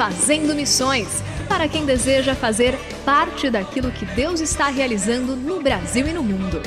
Fazendo Missões para quem deseja fazer parte daquilo que Deus está realizando no Brasil e no mundo.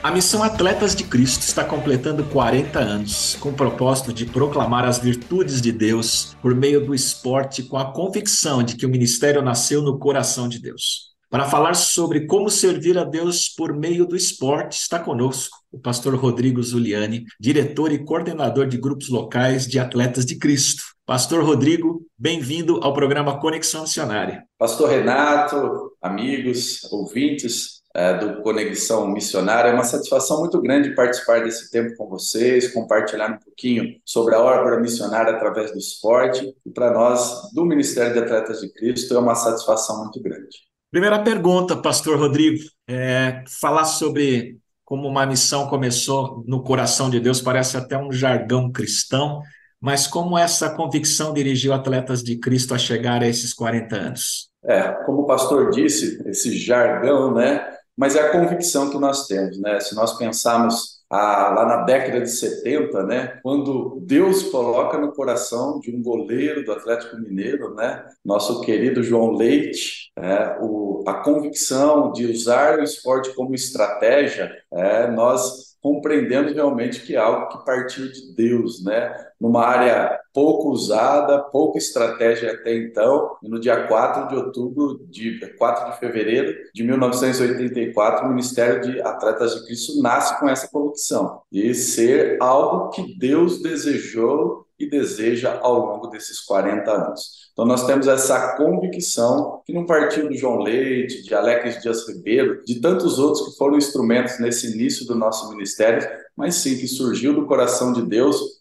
A missão Atletas de Cristo está completando 40 anos, com o propósito de proclamar as virtudes de Deus por meio do esporte, com a convicção de que o ministério nasceu no coração de Deus. Para falar sobre como servir a Deus por meio do esporte, está conosco o pastor Rodrigo Zuliani, diretor e coordenador de grupos locais de atletas de Cristo. Pastor Rodrigo, bem-vindo ao programa Conexão Missionária. Pastor Renato, amigos, ouvintes é, do Conexão Missionária, é uma satisfação muito grande participar desse tempo com vocês, compartilhar um pouquinho sobre a obra missionária através do esporte. E para nós, do Ministério de Atletas de Cristo, é uma satisfação muito grande. Primeira pergunta, Pastor Rodrigo, é falar sobre como uma missão começou no coração de Deus, parece até um jargão cristão, mas como essa convicção dirigiu atletas de Cristo a chegar a esses 40 anos? É, como o pastor disse, esse jargão, né? Mas é a convicção que nós temos, né? Se nós pensarmos ah, lá na década de 70, né, quando Deus coloca no coração de um goleiro do Atlético Mineiro, né, nosso querido João Leite, é, o, a convicção de usar o esporte como estratégia, é, nós compreendendo realmente que é algo que partiu de Deus, né? Numa área pouco usada, pouca estratégia até então, e no dia 4 de outubro, de 4 de fevereiro de 1984, o Ministério de Atletas de Cristo nasce com essa convicção de ser algo que Deus desejou e deseja ao longo desses 40 anos. Então nós temos essa convicção que não partiu do João Leite, de Alex Dias Ribeiro, de tantos outros que foram instrumentos nesse início do nosso ministério, mas sim que surgiu do coração de Deus,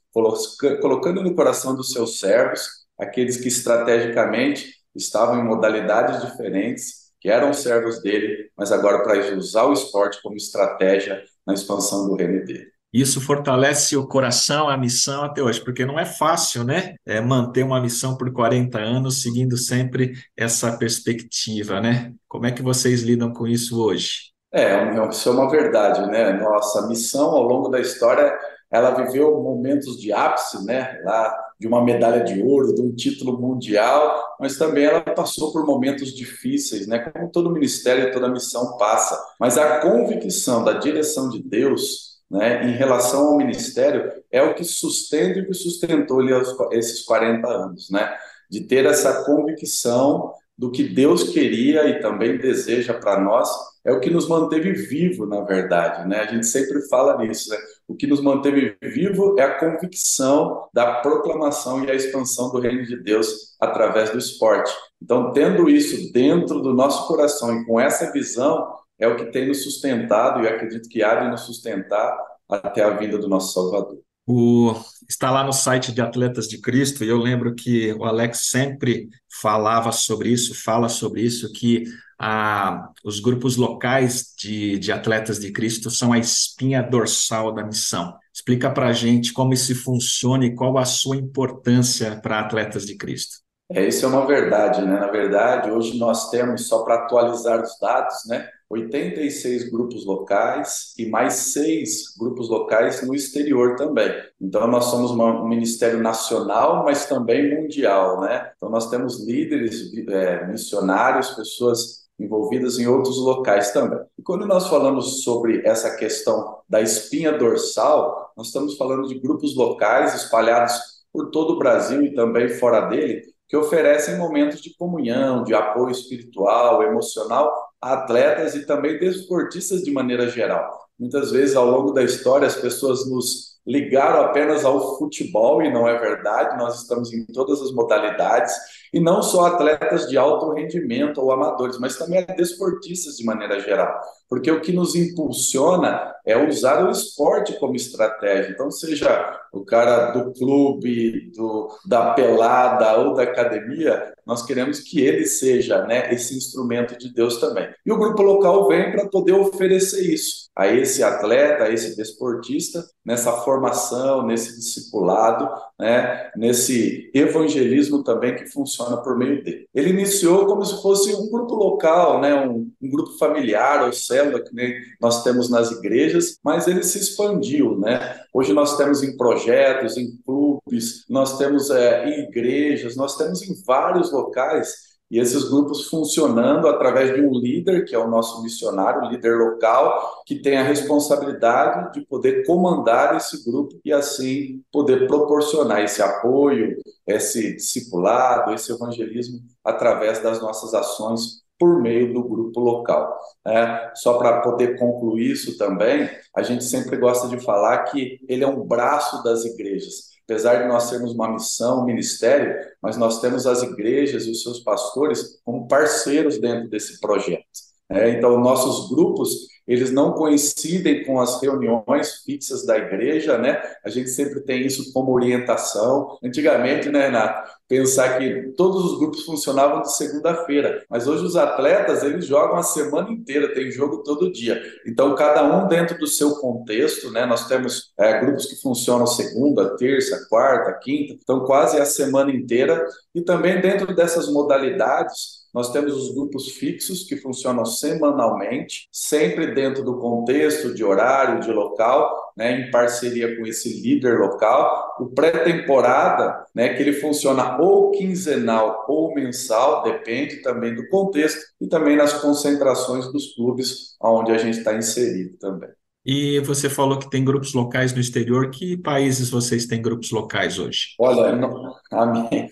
colocando no coração dos seus servos, aqueles que estrategicamente estavam em modalidades diferentes, que eram servos dele, mas agora para usar o esporte como estratégia na expansão do reino dele. Isso fortalece o coração, a missão até hoje, porque não é fácil, né? É manter uma missão por 40 anos, seguindo sempre essa perspectiva, né? Como é que vocês lidam com isso hoje? É, isso é uma verdade, né? Nossa missão ao longo da história, ela viveu momentos de ápice, né? Lá de uma medalha de ouro, de um título mundial, mas também ela passou por momentos difíceis, né? Como todo ministério, toda missão passa. Mas a convicção da direção de Deus né, em relação ao ministério é o que sustenta e que sustentou ele esses 40 anos, né? De ter essa convicção do que Deus queria e também deseja para nós, é o que nos manteve vivo, na verdade, né? A gente sempre fala nisso, né? O que nos manteve vivo é a convicção da proclamação e a expansão do reino de Deus através do esporte. Então, tendo isso dentro do nosso coração e com essa visão, é o que tem nos sustentado e acredito que há de nos sustentar até a vinda do nosso Salvador. O, está lá no site de Atletas de Cristo, e eu lembro que o Alex sempre falava sobre isso, fala sobre isso, que a, os grupos locais de, de Atletas de Cristo são a espinha dorsal da missão. Explica para a gente como isso funciona e qual a sua importância para Atletas de Cristo. É, isso é uma verdade, né? Na verdade, hoje nós temos, só para atualizar os dados, né? 86 grupos locais e mais seis grupos locais no exterior também. Então, nós somos um ministério nacional, mas também mundial, né? Então, nós temos líderes, é, missionários, pessoas envolvidas em outros locais também. E quando nós falamos sobre essa questão da espinha dorsal, nós estamos falando de grupos locais espalhados por todo o Brasil e também fora dele, que oferecem momentos de comunhão, de apoio espiritual, emocional a atletas e também desportistas de maneira geral. Muitas vezes, ao longo da história, as pessoas nos ligaram apenas ao futebol, e não é verdade, nós estamos em todas as modalidades, e não só atletas de alto rendimento ou amadores, mas também desportistas de maneira geral, porque o que nos impulsiona é usar o esporte como estratégia. Então, seja o cara do clube, do, da pelada ou da academia, nós queremos que ele seja né, esse instrumento de Deus também. E o grupo local vem para poder oferecer isso a esse atleta, a esse desportista, nessa formação, nesse discipulado, né, nesse evangelismo também que funciona por meio dele. Ele iniciou como se fosse um grupo local, né, um, um grupo familiar ou célula que nós temos nas igrejas, mas ele se expandiu, né? Hoje nós temos em projetos, em clubes, nós temos é, em igrejas, nós temos em vários locais e esses grupos funcionando através de um líder, que é o nosso missionário, líder local, que tem a responsabilidade de poder comandar esse grupo e assim poder proporcionar esse apoio, esse discipulado, esse evangelismo através das nossas ações por meio do grupo local. É, só para poder concluir isso também, a gente sempre gosta de falar que ele é um braço das igrejas apesar de nós termos uma missão, um ministério, mas nós temos as igrejas e os seus pastores como parceiros dentro desse projeto. É, então, nossos grupos, eles não coincidem com as reuniões fixas da igreja, né? A gente sempre tem isso como orientação. Antigamente, né, Renato, pensar que todos os grupos funcionavam de segunda-feira, mas hoje os atletas, eles jogam a semana inteira, tem jogo todo dia. Então, cada um dentro do seu contexto, né? Nós temos é, grupos que funcionam segunda, terça, quarta, quinta, então quase a semana inteira. E também dentro dessas modalidades, nós temos os grupos fixos que funcionam semanalmente, sempre dentro do contexto de horário, de local, né, em parceria com esse líder local. O pré-temporada, né, que ele funciona ou quinzenal ou mensal, depende também do contexto e também nas concentrações dos clubes onde a gente está inserido também. E você falou que tem grupos locais no exterior. Que países vocês têm grupos locais hoje? Olha, não,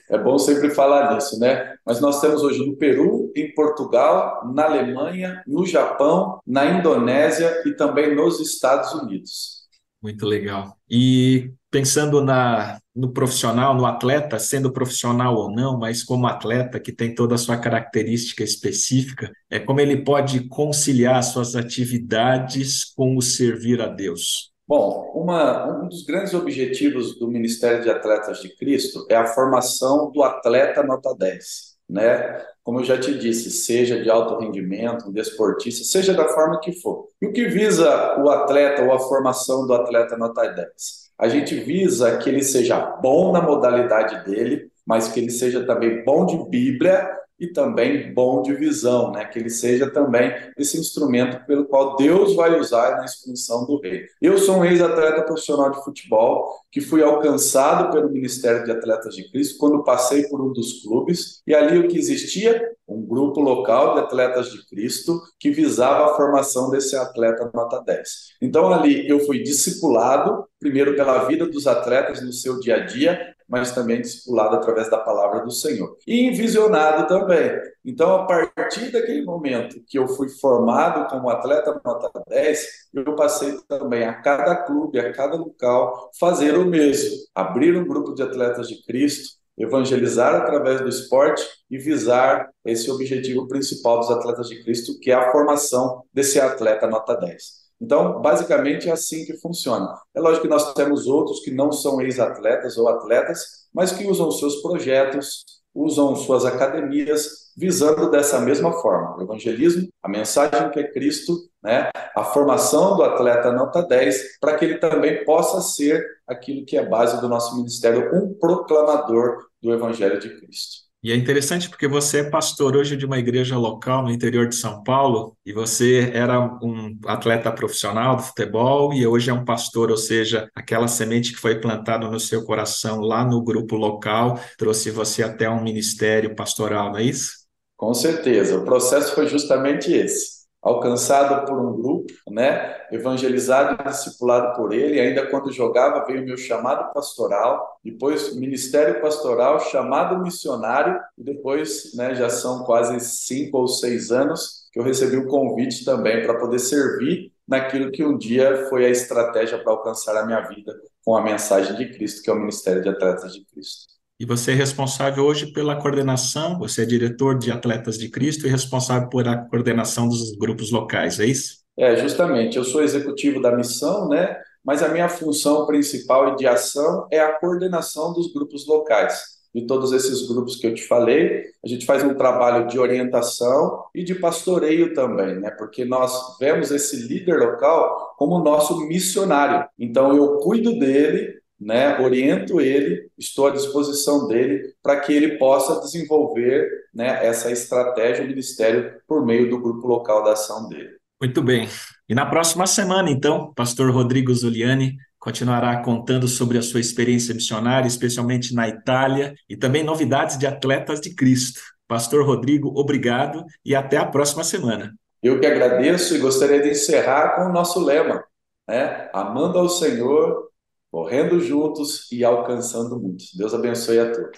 é bom sempre falar nisso, né? Mas nós temos hoje no Peru, em Portugal, na Alemanha, no Japão, na Indonésia e também nos Estados Unidos. Muito legal. E pensando na, no profissional, no atleta, sendo profissional ou não, mas como atleta que tem toda a sua característica específica, é como ele pode conciliar suas atividades com o servir a Deus. Bom, uma, um dos grandes objetivos do Ministério de Atletas de Cristo é a formação do atleta nota 10, né? Como eu já te disse, seja de alto rendimento, um desportista, seja da forma que for. E o que visa o atleta ou a formação do atleta nota 10? A gente visa que ele seja bom na modalidade dele, mas que ele seja também bom de Bíblia e também bom de visão, né? Que ele seja também esse instrumento pelo qual Deus vai usar na expansão do rei. Eu sou um ex-atleta profissional de futebol que fui alcançado pelo Ministério de Atletas de Cristo quando passei por um dos clubes e ali o que existia um grupo local de atletas de Cristo que visava a formação desse atleta nota 10. Então ali eu fui discipulado primeiro pela vida dos atletas no seu dia a dia mas também discipulado através da palavra do Senhor. E visionado também. Então, a partir daquele momento que eu fui formado como atleta nota 10, eu passei também a cada clube, a cada local, fazer o mesmo. Abrir um grupo de atletas de Cristo, evangelizar através do esporte e visar esse objetivo principal dos atletas de Cristo, que é a formação desse atleta nota 10. Então, basicamente é assim que funciona. É lógico que nós temos outros que não são ex-atletas ou atletas, mas que usam seus projetos, usam suas academias, visando dessa mesma forma o evangelismo, a mensagem que é Cristo, né, a formação do atleta nota 10, para que ele também possa ser aquilo que é base do nosso ministério, um proclamador do evangelho de Cristo. E é interessante porque você é pastor hoje de uma igreja local no interior de São Paulo e você era um atleta profissional do futebol e hoje é um pastor, ou seja, aquela semente que foi plantada no seu coração lá no grupo local trouxe você até um ministério pastoral, não é isso? Com certeza. O processo foi justamente esse alcançado por um grupo, né, evangelizado e discipulado por ele, ainda quando jogava veio o meu chamado pastoral, depois ministério pastoral, chamado missionário, e depois, né, já são quase cinco ou seis anos que eu recebi o convite também para poder servir naquilo que um dia foi a estratégia para alcançar a minha vida com a mensagem de Cristo, que é o Ministério de Atletas de Cristo. E você é responsável hoje pela coordenação, você é diretor de Atletas de Cristo e responsável por a coordenação dos grupos locais, é isso? É, justamente. Eu sou executivo da missão, né? Mas a minha função principal e de ação é a coordenação dos grupos locais. De todos esses grupos que eu te falei, a gente faz um trabalho de orientação e de pastoreio também, né? Porque nós vemos esse líder local como nosso missionário. Então eu cuido dele, né, oriento ele, estou à disposição dele para que ele possa desenvolver né, essa estratégia, o ministério, por meio do grupo local da ação dele. Muito bem. E na próxima semana, então, pastor Rodrigo Zuliani continuará contando sobre a sua experiência missionária, especialmente na Itália, e também novidades de atletas de Cristo. Pastor Rodrigo, obrigado e até a próxima semana. Eu que agradeço e gostaria de encerrar com o nosso lema, né? Amando ao Senhor correndo juntos e alcançando muitos. Deus abençoe a todos.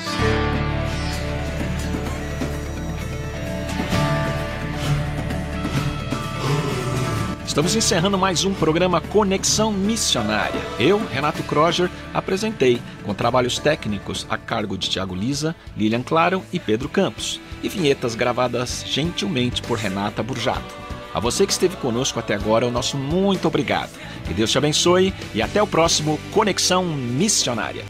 Estamos encerrando mais um programa Conexão Missionária. Eu, Renato Kroger, apresentei, com trabalhos técnicos a cargo de Tiago Lisa, Lilian Claro e Pedro Campos, e vinhetas gravadas gentilmente por Renata Burjato. A você que esteve conosco até agora, o nosso muito obrigado. Que Deus te abençoe e até o próximo Conexão Missionária.